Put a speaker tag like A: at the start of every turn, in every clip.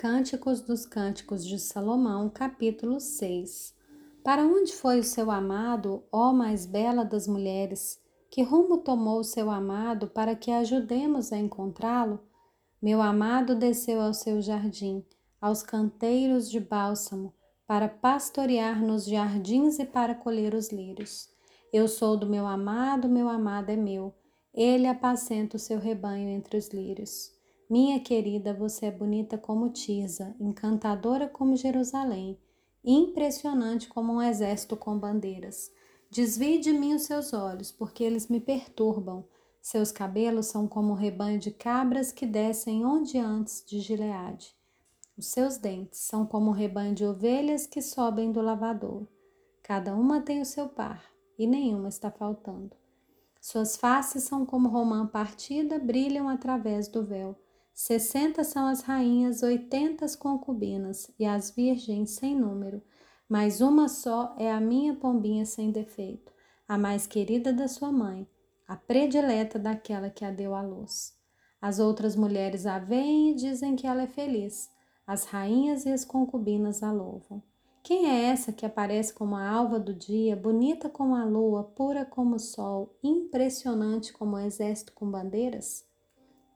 A: Cânticos dos Cânticos de Salomão, capítulo 6 Para onde foi o seu amado, ó mais bela das mulheres? Que rumo tomou o seu amado para que ajudemos a encontrá-lo? Meu amado desceu ao seu jardim, aos canteiros de bálsamo, para pastorear nos jardins e para colher os lírios. Eu sou do meu amado, meu amado é meu. Ele apacenta o seu rebanho entre os lírios. Minha querida, você é bonita como Tirza, encantadora como Jerusalém, impressionante como um exército com bandeiras. Desvie de mim os seus olhos, porque eles me perturbam. Seus cabelos são como um rebanho de cabras que descem onde antes de Gileade. Os seus dentes são como um rebanho de ovelhas que sobem do lavador. Cada uma tem o seu par, e nenhuma está faltando. Suas faces são como romã partida, brilham através do véu. Sessenta são as rainhas, oitenta as concubinas e as virgens sem número, mas uma só é a minha pombinha sem defeito, a mais querida da sua mãe, a predileta daquela que a deu à luz. As outras mulheres a veem e dizem que ela é feliz, as rainhas e as concubinas a louvam. Quem é essa que aparece como a alva do dia, bonita como a lua, pura como o sol, impressionante como o exército com bandeiras?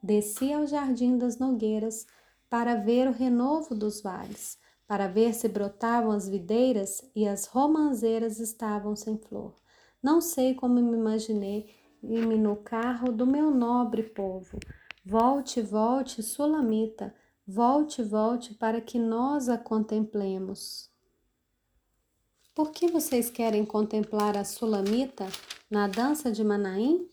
A: Desci ao jardim das nogueiras para ver o renovo dos vales, para ver se brotavam as videiras e as romanzeiras estavam sem flor. Não sei como me imaginei me no carro do meu nobre povo. Volte, volte, Sulamita, volte, volte para que nós a contemplemos. Por que vocês querem contemplar a Sulamita na dança de Manaim?